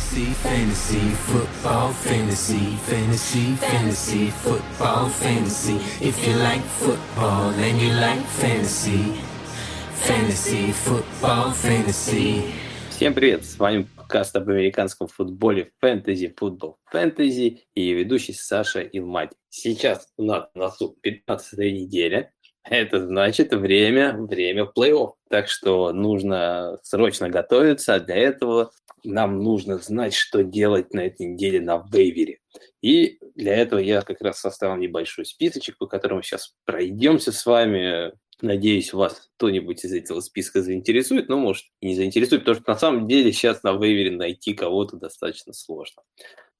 Fantasy, fantasy, football, fantasy, fantasy, fantasy, football, fantasy. If you like football and you like fantasy, fantasy, football, fantasy. Всем привет, с вами подкаст об американском футболе фэнтези, футбол фэнтези и ведущий Саша Илмати. Сейчас у нас на носу 15 неделя, это значит время, время плей-офф. Так что нужно срочно готовиться, а для этого нам нужно знать, что делать на этой неделе на вейвере. И для этого я как раз составил небольшой списочек, по которому сейчас пройдемся с вами. Надеюсь, вас кто-нибудь из этого списка заинтересует, но, может, и не заинтересует, потому что на самом деле сейчас на вейвере найти кого-то достаточно сложно.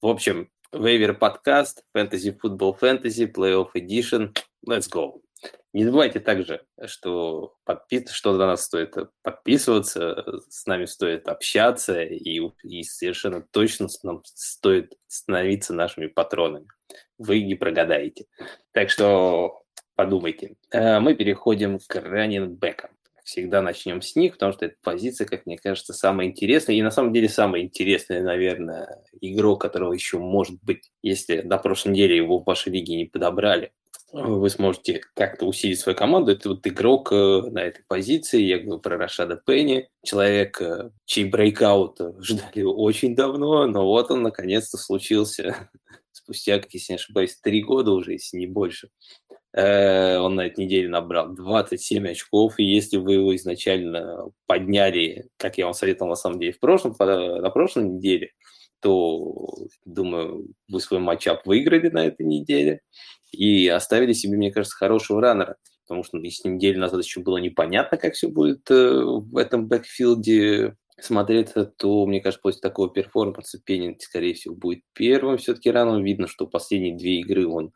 В общем, вейвер подкаст, фэнтези, футбол, фэнтези, плей-офф edition. Let's go! Не забывайте также, что, подпис... что на нас стоит подписываться, с нами стоит общаться, и, и совершенно точно нам стоит становиться нашими патронами. Вы не прогадаете. Так что подумайте. Э, мы переходим к раненбекам. Всегда начнем с них, потому что эта позиция, как мне кажется, самая интересная. И на самом деле самая интересная, наверное, игрок, которого еще может быть, если на прошлой неделе его в вашей лиге не подобрали, вы сможете как-то усилить свою команду. Это вот игрок э, на этой позиции. Я говорю про Рашада Пенни. Человек, э, чей брейкаут ждали очень давно, но вот он наконец-то случился спустя, как если не ошибаюсь, три года уже, если не больше. Э, он на этой неделе набрал 27 очков, и если вы его изначально подняли, как я вам советовал на самом деле в прошлом, на прошлой неделе, то, думаю, вы свой матчап выиграли на этой неделе и оставили себе, мне кажется, хорошего раннера. Потому что если неделю назад еще было непонятно, как все будет э, в этом бэкфилде смотреться, то, мне кажется, после такого перформанса Пеннинг, скорее всего, будет первым все-таки раном. Видно, что последние две игры он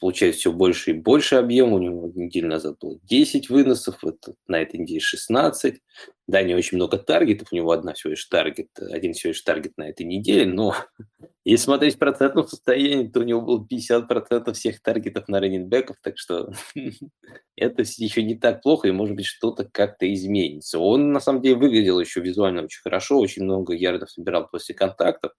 получает все больше и больше объем. У него неделю назад было 10 выносов, это, на этой неделе 16. Да, не очень много таргетов, у него одна всего лишь таргет, один всего лишь таргет на этой неделе, но если смотреть в процентном состоянии, то у него было 50% всех таргетов на раненбеков, так что это еще не так плохо, и может быть что-то как-то изменится. Он на самом деле выглядел еще визуально очень хорошо, очень много ярдов собирал после контактов.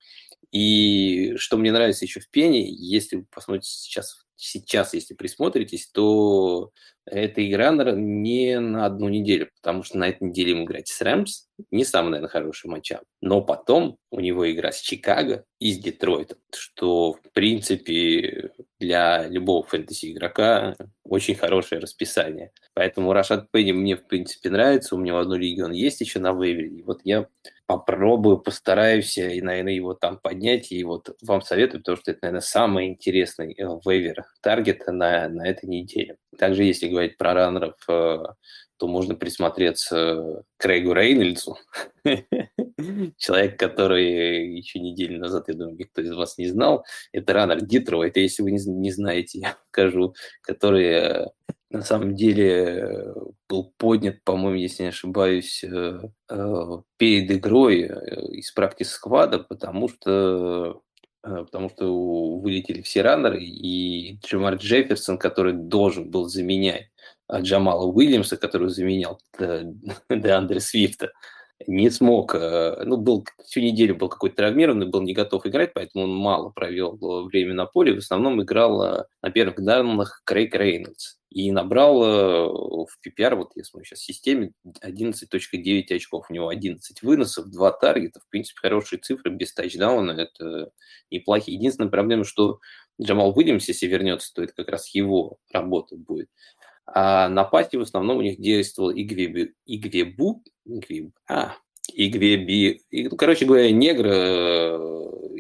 И что мне нравится еще в Пене, если вы посмотрите сейчас сейчас, если присмотритесь, то эта игра не на одну неделю, потому что на этой неделе ему играть с Рэмс не самый, наверное, хороший матчап. Но потом у него игра с Чикаго и с Детройтом, что, в принципе, для любого фэнтези-игрока очень хорошее расписание. Поэтому Рашад Пенни мне, в принципе, нравится. У меня в одной лиге он есть еще на вейвере. И вот я попробую, постараюсь и, наверное, его там поднять. И вот вам советую, потому что это, наверное, самый интересный э, вейвер таргет на, на этой неделе. Также, если говорить про раннеров, э, то можно присмотреться к Крейгу Рейнольдсу. Человек, который еще неделю назад, я думаю, никто из вас не знал. Это раннер Детройта, если вы не знаете, я покажу, который э, на самом деле был поднят, по-моему, если не ошибаюсь, э, э, перед игрой из практики сквада, потому что потому что вылетели все раннеры, и Джамар Джефферсон, который должен был заменять Джамала Уильямса, который заменял Деандре Свифта, не смог, э, ну, был всю неделю был какой-то травмированный, был не готов играть, поэтому он мало провел время на поле, в основном играл э, на первых данных Крейг Рейнольдс и набрал э, в PPR, вот я смотрю сейчас в системе, 11.9 очков. У него 11 выносов, 2 таргета, в принципе, хорошие цифры, без тачдауна, это неплохие. Единственная проблема, что Джамал Уильямс, если вернется, то это как раз его работа будет. А на пати в основном у них действовал Игвебу, Игвебу, Игвеб, а, Игвеби, ну, короче говоря, негр, э,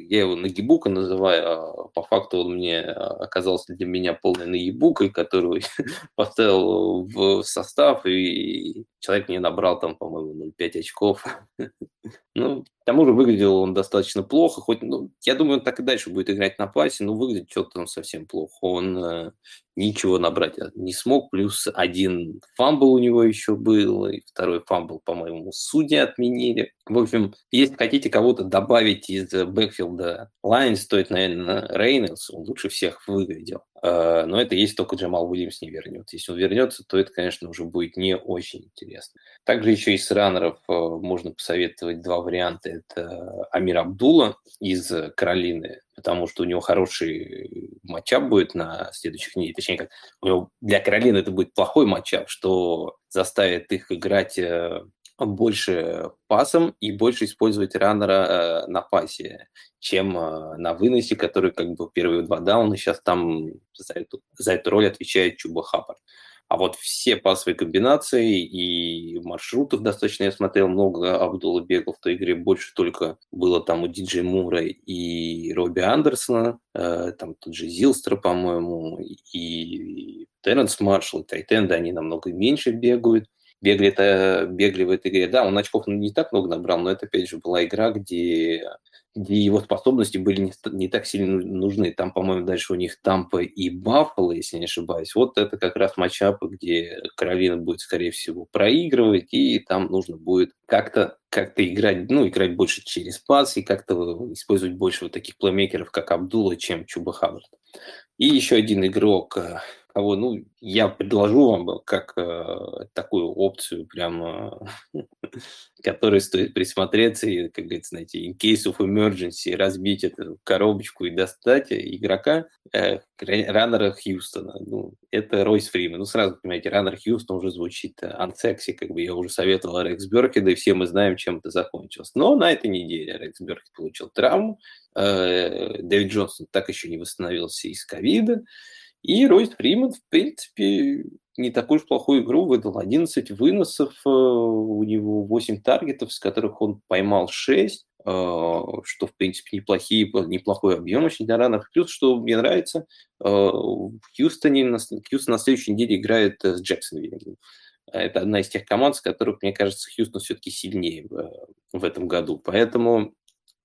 я его Нагибука называю, а по факту он мне оказался для меня полной наебукой, которую поставил в состав, и человек мне набрал там, по-моему, 0,5 очков. ну, к тому же выглядел он достаточно плохо, хоть, ну, я думаю, он так и дальше будет играть на пасе, но выглядит что-то он совсем плохо. Он э, ничего набрать не смог, плюс один fumble у него еще был, и второй fumble, по-моему, судьи отменили. В общем, если хотите кого-то добавить из бэкфилда Lions, стоит, наверное, Рейнольдс, он лучше всех выглядел. Э, но это если только Джамал Уильямс не вернется. Если он вернется, то это, конечно, уже будет не очень интересно. Также еще из раннеров э, можно посоветовать два варианта. Это Амир Абдула из Каролины, потому что у него хороший матчап будет на следующих неделях. Точнее, как у него для Каролины это будет плохой матчап, что заставит их играть э, больше пасом и больше использовать раннера э, на пасе, чем э, на выносе, который как бы первые два дауна сейчас там за эту, за эту роль отвечает Чуба Хаппард. А вот все пасовые комбинации и маршрутов достаточно я смотрел, много Абдула бегал в той игре, больше только было там у Диджей Мура и Робби Андерсона, э, там тот же Зилстер, по-моему, и Терренс Маршалл, и Тайтенда, они намного меньше бегают бегали, это, бегали в этой игре. Да, он очков не так много набрал, но это, опять же, была игра, где, где его способности были не, не так сильно нужны. Там, по-моему, дальше у них Тампа и Баффало, если не ошибаюсь. Вот это как раз матчапы, где Каролина будет, скорее всего, проигрывать, и там нужно будет как-то как-то играть, ну, играть больше через пас и как-то использовать больше вот таких плеймейкеров, как Абдула, чем Чуба Хаббард. И еще один игрок, э, кого, ну, я предложу вам как э, такую опцию, прямо, которой стоит присмотреться и, как говорится, знаете, in case of emergency разбить эту коробочку и достать игрока э, раннера Хьюстона. Ну, это Ройс Фриман. Ну, сразу, понимаете, раннер Хьюстон уже звучит ансекси, как бы я уже советовал Рекс Беркеда, и все мы знаем, чем это закончилось. Но на этой неделе Рекс Беркед получил травму, э, Дэвид Джонсон так еще не восстановился из ковида, и Ройс Фриман, в принципе, не такую уж плохую игру выдал. 11 выносов, э, у него 8 таргетов, с которых он поймал 6, э, что, в принципе, неплохие, неплохой объем очень для ранов. Плюс, что мне нравится, э, в Хьюстоне, Хьюстон на следующей неделе играет с Джексонвиллем. Это одна из тех команд, с которых, мне кажется, Хьюстон все-таки сильнее в этом году. Поэтому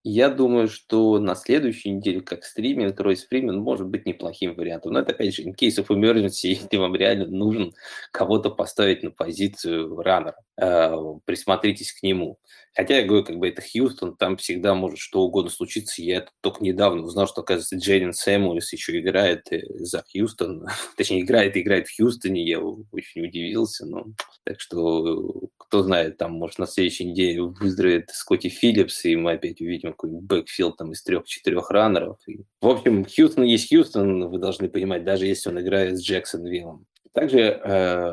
я думаю, что на следующей неделе, как стриминг, Ройс Фримен может быть неплохим вариантом. Но это, опять же, in case of emergency, если вам реально нужен кого-то поставить на позицию раннера, э, присмотритесь к нему. Хотя я говорю, как бы это Хьюстон, там всегда может что угодно случиться. Я только недавно узнал, что, оказывается, Джейден Сэмуэлс еще играет э, за Хьюстон. Точнее, играет и играет в Хьюстоне. Я очень удивился. Но... Так что, кто знает, там, может, на следующей неделе выздоровеет Скотти Филлипс, и мы опять увидим какой-нибудь backfield там из трех-четырех раннеров. И... В общем, Хьюстон есть Хьюстон, вы должны понимать, даже если он играет с Джексонвиллом. Также э,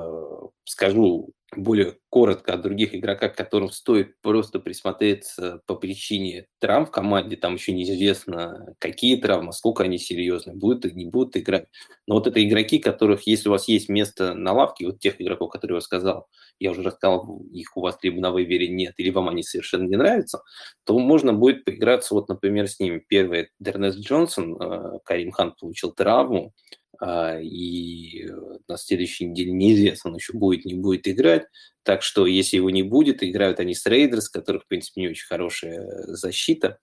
скажу более коротко о других игроках, которым стоит просто присмотреться по причине травм в команде. Там еще неизвестно, какие травмы, сколько они серьезные, будут или не будут играть. Но вот это игроки, которых, если у вас есть место на лавке, вот тех игроков, которые я сказал, я уже рассказал, их у вас либо на вейвере нет, или вам они совершенно не нравятся, то можно будет поиграться, вот, например, с ними. Первый – Д'Эрнест Джонсон, э, Карим Хант получил травму, и э, на следующей неделе неизвестно, он еще будет, не будет играть. Так что, если его не будет, играют они с Рейдерс, которых, в принципе, не очень хорошая защита.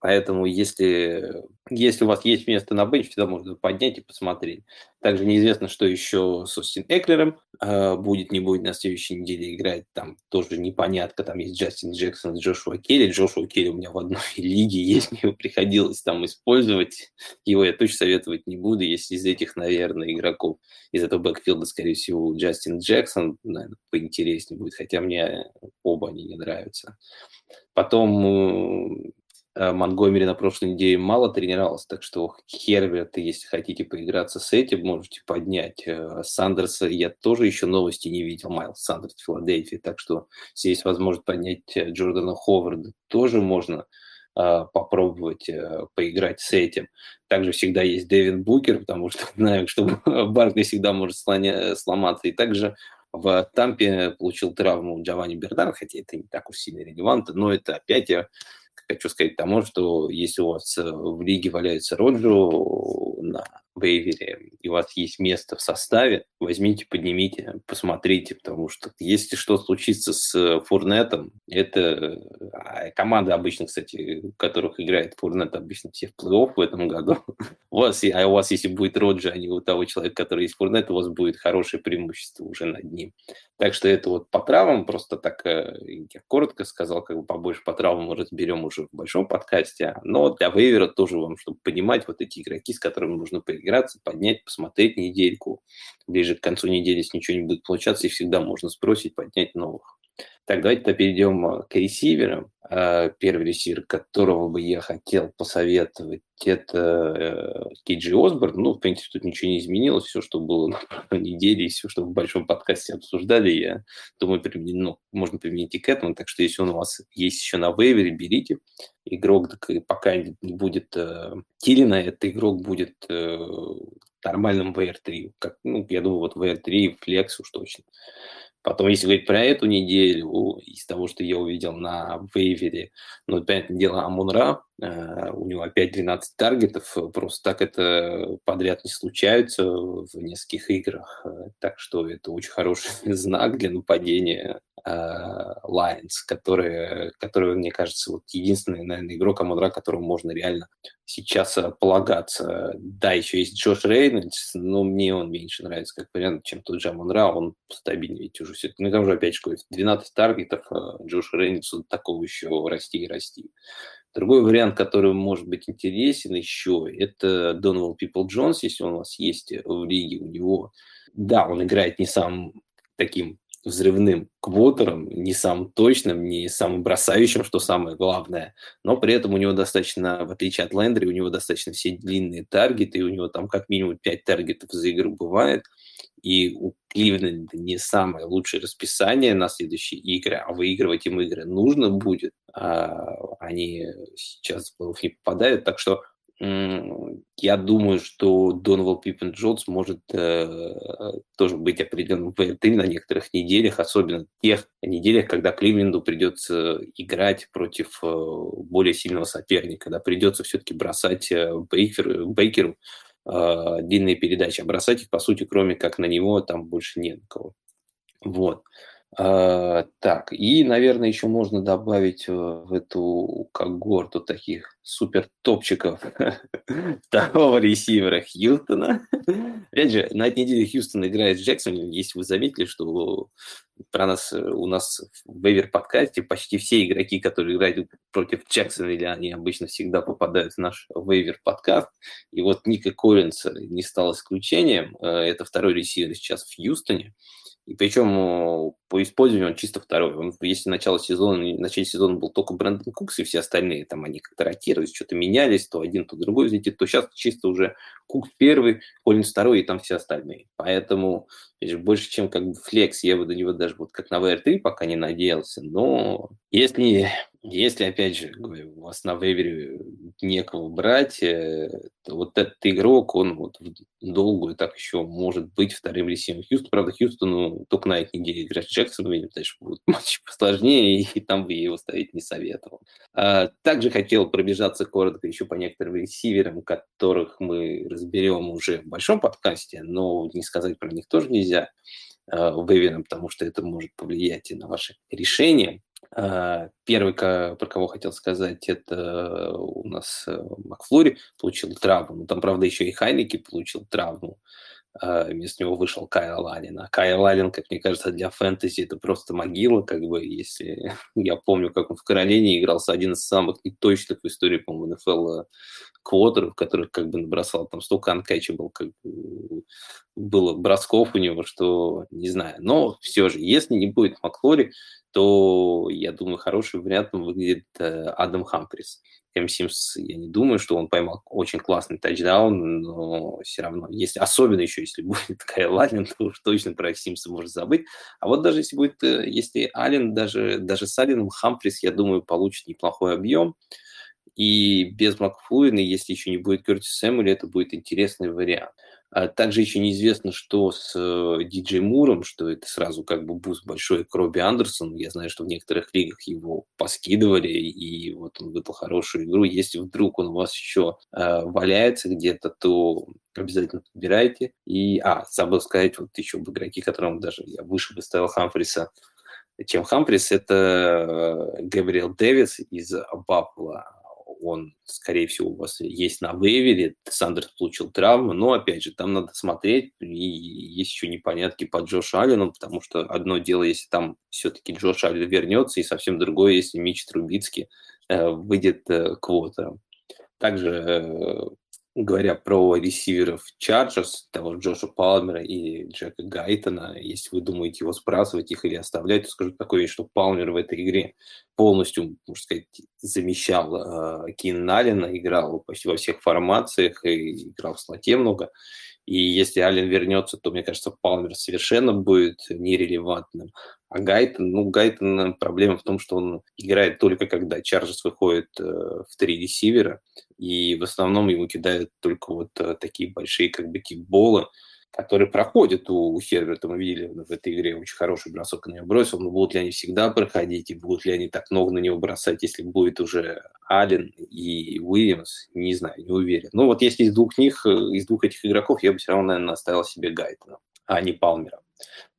Поэтому, если, если у вас есть место на бенч, всегда можно поднять и посмотреть. Также неизвестно, что еще с Остин Эклером э, будет, не будет на следующей неделе играть. Там тоже непонятно. Там есть Джастин Джексон, Джошуа Келли. Джошуа Келли у меня в одной лиге есть, мне приходилось там использовать. Его я точно советовать не буду, если из этих, наверное, игроков из этого бэкфилда, скорее всего, Джастин Джексон, наверное, поинтереснее будет, хотя мне оба они не нравятся. Потом Э, Монгомери на прошлой неделе мало тренировался, так что Херберт, если хотите поиграться с этим, можете поднять. Э, Сандерса я тоже еще новости не видел, Майлз Сандерс в Филадельфии, так что здесь возможность поднять э, Джордана Ховарда тоже можно попробовать поиграть с этим. Также всегда есть Дэвин Букер, потому что знаю, что Баркли всегда может сломаться. И также в Тампе получил травму Джованни Бердар, хотя это не так уж сильно релевантно, но это опять хочу сказать тому, что если у вас э, в лиге валяется Роджо на вейвере, и у вас есть место в составе, возьмите, поднимите, посмотрите, потому что если что случится с Фурнетом, это а, команда обычно, кстати, в которых играет Фурнет, обычно все в плей-офф в этом году. у вас, а у вас, если будет Роджи, а не у того человека, который есть Фурнет, у вас будет хорошее преимущество уже над ним. Так что это вот по травмам, просто так э, я коротко сказал, как бы побольше по травмам разберем уже в большом подкасте, но для вейвера тоже вам, чтобы понимать вот эти игроки, с которыми которым нужно поиграться, поднять, посмотреть недельку. Ближе к концу недели, если ничего не будет получаться, их всегда можно спросить, поднять новых. Так, давайте перейдем э, к ресиверам. Э, первый ресивер, которого бы я хотел посоветовать, это э, Кейджи Осборн. Ну, в принципе, тут ничего не изменилось. Все, что было на неделе, и все, что в большом подкасте обсуждали, я думаю, применено, ну, можно применить и к этому. Так что, если он у вас есть еще на вейвере, берите. Игрок, пока не будет э, Килина, этот игрок будет э, нормальным VR3. Как, ну, я думаю, вот VR3 Flex уж точно. Потом, если говорить про эту неделю, из того, что я увидел на вейвере, ну, понятное дело, Амунра, э, у него опять 12 таргетов, просто так это подряд не случается в нескольких играх, так что это очень хороший знак для нападения э, Lions, который, который, мне кажется, вот единственный, наверное, игрок Амунра, которому можно реально сейчас э, полагаться. Да, еще есть Джош Рейнольдс, но мне он меньше нравится как вариант, чем тот же Амон он стабильнее, ведь уже все Ну, там же опять же 12 таргетов, а Джош Рейнольдс такого еще расти и расти. Другой вариант, который может быть интересен еще, это Доновал Пипл Джонс, если он у вас есть в лиге, у него, да, он играет не самым таким взрывным квотером, не самым точным, не самым бросающим, что самое главное, но при этом у него достаточно, в отличие от Лендри, у него достаточно все длинные таргеты, и у него там как минимум 5 таргетов за игру бывает, и у Кливленда не самое лучшее расписание на следующие игры, а выигрывать им игры нужно будет. А они сейчас в плей не попадают, так что я думаю, что Доновал Пиппен Джонс может э, тоже быть определенным ВРТ на некоторых неделях, особенно тех неделях, когда Кливленду придется играть против э, более сильного соперника, когда придется все-таки бросать э, Бейкер, Бейкеру э, длинные передачи, а бросать их, по сути, кроме как на него, там больше нет кого. Вот. А, так, и, наверное, еще можно добавить э, в эту когорту таких супер топчиков второго ресивера Хьюстона. Опять же, на этой неделе Хьюстон играет с Джексоном. Если вы заметили, что про нас, э, у нас в Вейвер подкасте почти все игроки, которые играют против Джексона, или они обычно всегда попадают в наш Вейвер подкаст. И вот Ника Коллинс не стал исключением. Э, это второй ресивер сейчас в Хьюстоне. И причем по использованию он чисто второй. Он, если начало сезона, начале сезона был только Брэндон Кукс и все остальные, там они как-то ротировались, что-то менялись, то один, то другой взлетит, то сейчас чисто уже Кукс первый, Коллинс второй и там все остальные. Поэтому больше, чем как бы флекс, я бы до него даже вот как на VR3 пока не надеялся. Но если, если опять же, говорю, у вас на вейвере некого брать, э, то вот этот игрок, он вот долгую так еще может быть вторым ресивером Хьюстон. Правда, Хьюстону только на этой неделе играть с Джексоном, видимо, дальше будет матч посложнее, и там бы я его ставить не советовал. А, также хотел пробежаться коротко еще по некоторым ресиверам, которых мы разберем уже в большом подкасте, но не сказать про них тоже нельзя э, выведено, потому что это может повлиять и на ваши решения. Э, первый, про кого хотел сказать, это у нас э, Макфлори получил травму. Ну, там, правда, еще и Хайнеки получил травму. Вместо него вышел Кайл Аллен. А Кайл Аллен, как мне кажется, для фэнтези это просто могила, как бы, если я помню, как он в Каролине игрался один из самых неточных в истории, по-моему, НФЛ квотеров, которых как бы набросал, там столько uncatchable, как бы, было бросков у него, что не знаю. Но все же, если не будет Маклорин, то, я думаю, хорошим вариантом выглядит э, Адам Хамфрис. Кэм Симс, я не думаю, что он поймал очень классный тачдаун, но все равно, если, особенно еще если будет Кайл Аллен, то уж точно про Симса можно забыть. А вот даже если будет, э, если Аллен, даже, даже с Алленом Хамфрис, я думаю, получит неплохой объем. И без Маклорина, если еще не будет Кертис Сэмюэля, это будет интересный вариант. А также еще неизвестно, что с э, Диджей Муром, что это сразу как бы boost большой к Робби Андерсону. Я знаю, что в некоторых лигах его поскидывали, и вот он выдал хорошую игру. Если вдруг он у вас еще э, валяется где-то, то обязательно подбирайте. И, а, забыл сказать, вот еще об игроке, которому даже я выше выставил Хамфриса, чем Хамфрис, это э, Габриэл Дэвис из Баффала он, скорее всего, у вас есть на вейвере, Сандерс получил травму, но, опять же, там надо смотреть, и есть еще непонятки по Джошу Аллену, потому что одно дело, если там все-таки Джош Аллен вернется, и совсем другое, если Мич Трубицкий э, выйдет э, квота. Также э, говоря про ресиверов Чарджерс, того Джоша Палмера и Джека Гайтона, если вы думаете его сбрасывать их или оставлять, то скажу такое, что Палмер в этой игре полностью, можно сказать, замещал э, Кин Аллена, играл почти во всех формациях и играл в слоте много. И если Аллен вернется, то, мне кажется, Палмер совершенно будет нерелевантным. А Гайтон, ну, Гайтон проблема в том, что он играет только когда Чарджерс выходит э, в три ресивера, и в основном ему кидают только вот э, такие большие как бы кикболы, которые проходят у, у Херберта. Мы видели в этой игре очень хороший бросок на него бросил, но будут ли они всегда проходить, и будут ли они так много на него бросать, если будет уже Аллен и Уильямс, не знаю, не уверен. Ну вот если из двух них, э, из двух этих игроков, я бы все равно, наверное, оставил себе Гайтона, а не Палмера.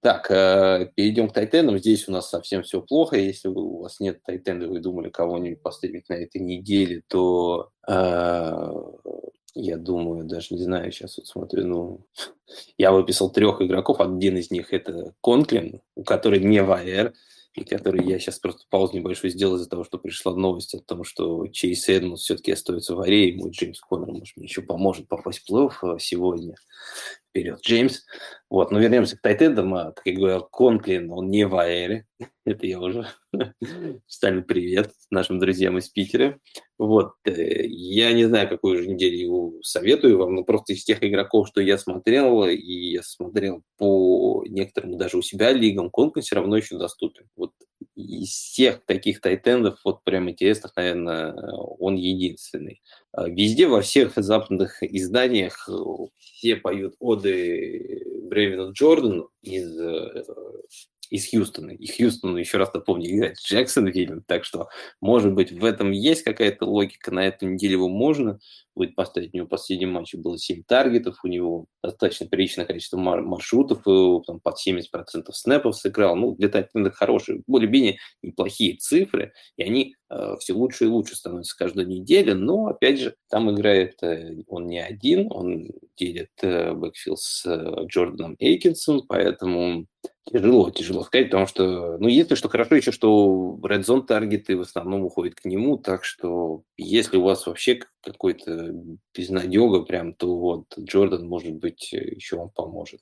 Так, э, перейдем к тайтендам. Здесь у нас совсем все плохо. Если у вас нет тайтенда, вы думали кого-нибудь поставить на этой неделе, то э, я думаю, даже не знаю, сейчас вот смотрю, ну, я выписал трех игроков, один из них это Конклин, у которого не и который я сейчас просто паузу небольшую сделал из-за того, что пришла новость о том, что Чейз Эдмонс все-таки остается в аре, мой Джеймс Коннор, может, мне еще поможет попасть в плей-офф э, сегодня. Вперед, Джеймс. Вот, но вернемся к тайтендам. А, как я говорил, Конклин, он не в аэре. Это я уже Сталин, привет нашим друзьям из Питера. Вот, э, я не знаю, какую же неделю советую вам, но просто из тех игроков, что я смотрел, и я смотрел по некоторым даже у себя лигам, Конклин все равно еще доступен. Вот из всех таких тайтендов, вот прям интересных, наверное, он единственный. А везде, во всех западных изданиях э, все поют оды Бревину Джордану из э, из Хьюстона. И Хьюстон, еще раз напомню, играет в Джексонвилле, так что, может быть, в этом есть какая-то логика, на эту неделю его можно будет поставить. У него в последнем матче было 7 таргетов, у него достаточно приличное количество маршрутов, и, там, под 70% снэпов сыграл. Ну, для Тайтенда хорошие, более-менее неплохие цифры, и они э, все лучше и лучше становятся каждую неделю, но, опять же, там играет э, он не один, он делит э, backfield с э, Джорданом Эйкинсом, поэтому Тяжело, тяжело сказать, потому что, ну, единственное, что хорошо еще, что Red Zone таргеты в основном уходят к нему, так что если у вас вообще какой-то безнадега прям, то вот Джордан, может быть, еще вам поможет.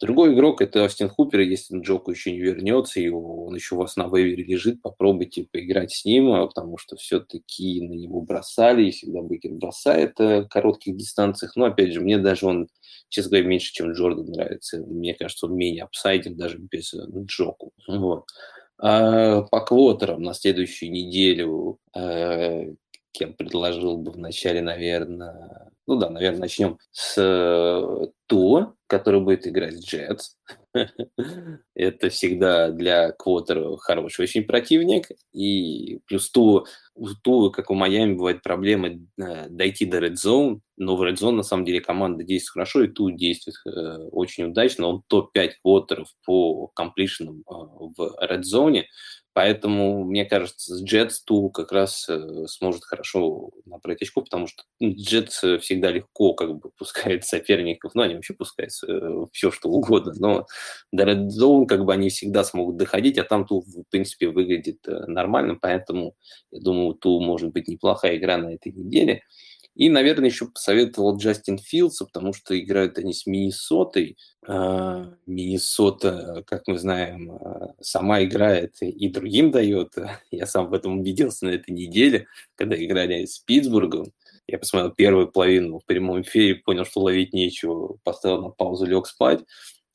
Другой игрок – это Астин Хупер, если Джоку еще не вернется, и он еще у вас на вейвере лежит, попробуйте поиграть с ним, а потому что все-таки на него бросали, и всегда Бекер бросает в коротких дистанциях. Но, опять же, мне даже он, честно говоря, меньше, чем Джордан нравится. Мне кажется, он менее апсайден даже без э, Джоку. Вот. А по квотерам на следующую неделю э, я предложил бы вначале, наверное, ну да, наверное, начнем с э, Туа, который будет играть Джетс. Это всегда для Квотера хороший очень противник. И плюс Туа, у Туа, как у Майами, бывает проблемы э, дойти до Red Zone. Но в Red Zone, на самом деле, команда действует хорошо, и Туа действует э, очень удачно. Он топ-5 квотеров по комплишенам в Red Zone. Поэтому, мне кажется, с Jets Ту как раз э, сможет хорошо набрать очко, потому что Jets ну, всегда легко как бы пускает соперников, ну, они вообще пускают э, все, что угодно, но до Red Zone как бы они всегда смогут доходить, а там Ту, в принципе, выглядит э, нормально, поэтому, я думаю, Ту может быть неплохая игра на этой неделе. И, наверное, еще посоветовал Джастин Филдса, потому что играют они с Миннесотой. А, Миннесота, как мы знаем, а, сама играет и другим дает. Я сам в этом убедился на этой неделе, когда играли с Питтсбургом. Я посмотрел первую половину в прямом эфире, понял, что ловить нечего, поставил на паузу, лег спать.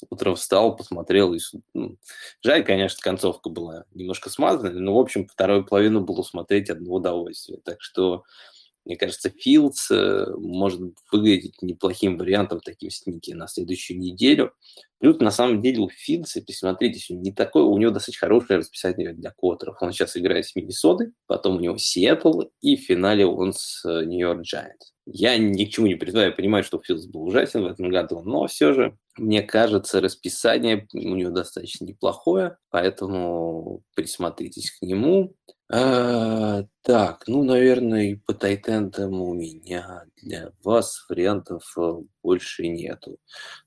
Утром встал, посмотрел. И, ну, жаль, конечно, концовка была немножко смазанная, но, в общем, вторую половину было смотреть одно удовольствие. Так что мне кажется, Филдс э, может выглядеть неплохим вариантом таким сники на следующую неделю. Плюс, на самом деле, у Филдса, присмотритесь, не такой, у него достаточно хорошее расписание для квотеров. Он сейчас играет с Миннесотой, потом у него Сиэтл, и в финале он с э, Нью-Йорк Джайантс. Я ни к чему не призываю, я понимаю, что Филдс был ужасен в этом году, но все же, мне кажется, расписание у него достаточно неплохое, поэтому присмотритесь к нему. А, так, ну, наверное, по тайтендам у меня для вас вариантов э, больше нету.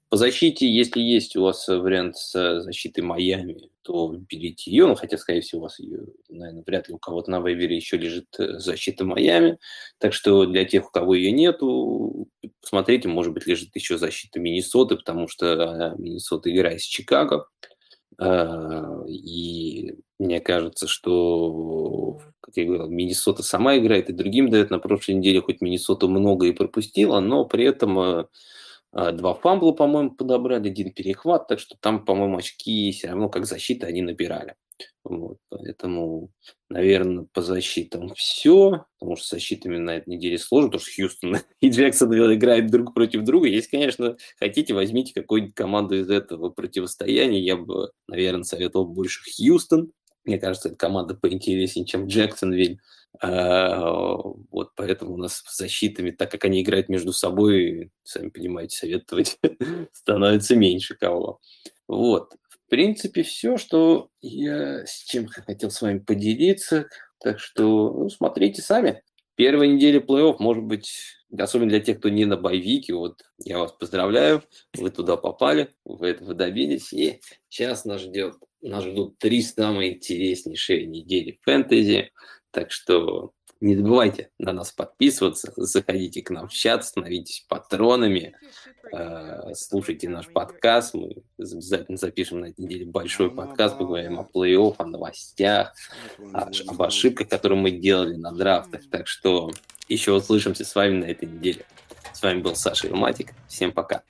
По защите, если есть у вас вариант с защитой Майами, то берите ее, ну, хотя, скорее всего, у вас ее, наверное, вряд ли у кого-то на вейвере еще лежит э, защита Майами, так что для тех, у кого ее нету, посмотрите, может быть, лежит еще защита Миннесоты, потому что Миннесота играет с Чикаго, а, и мне кажется, что, как я говорил, Миннесота сама играет и другим дает. На прошлой неделе хоть Миннесота много и пропустила, но при этом а, два фамбла, по-моему, подобрали, один перехват, так что там, по-моему, очки все равно как защита они набирали. Вот, поэтому, наверное, по защитам все, потому что защитами на этой неделе сложно, потому что Хьюстон и Джексон играют друг против друга. Если, конечно, хотите, возьмите какую-нибудь команду из этого противостояния. Я бы, наверное, советовал больше Хьюстон. Мне кажется, эта команда поинтереснее, чем Джексонвиль. А, вот поэтому у нас с защитами, так как они играют между собой, сами понимаете, советовать становится меньше кого. Вот. В принципе, все, что я с чем хотел с вами поделиться. Так что ну, смотрите сами. Первая неделя плей-офф, может быть, особенно для тех, кто не на боевике, вот я вас поздравляю, вы туда попали, вы этого добились, и сейчас нас ждет, нас ждут три самые интереснейшие недели фэнтези. Так что не забывайте на нас подписываться, заходите к нам в чат, становитесь патронами, э, слушайте наш подкаст. Мы обязательно запишем на этой неделе большой подкаст, поговорим о плей-офф, о новостях, об ошибках, которые мы делали на драфтах. Так что еще услышимся с вами на этой неделе. С вами был Саша Илматик. Всем пока.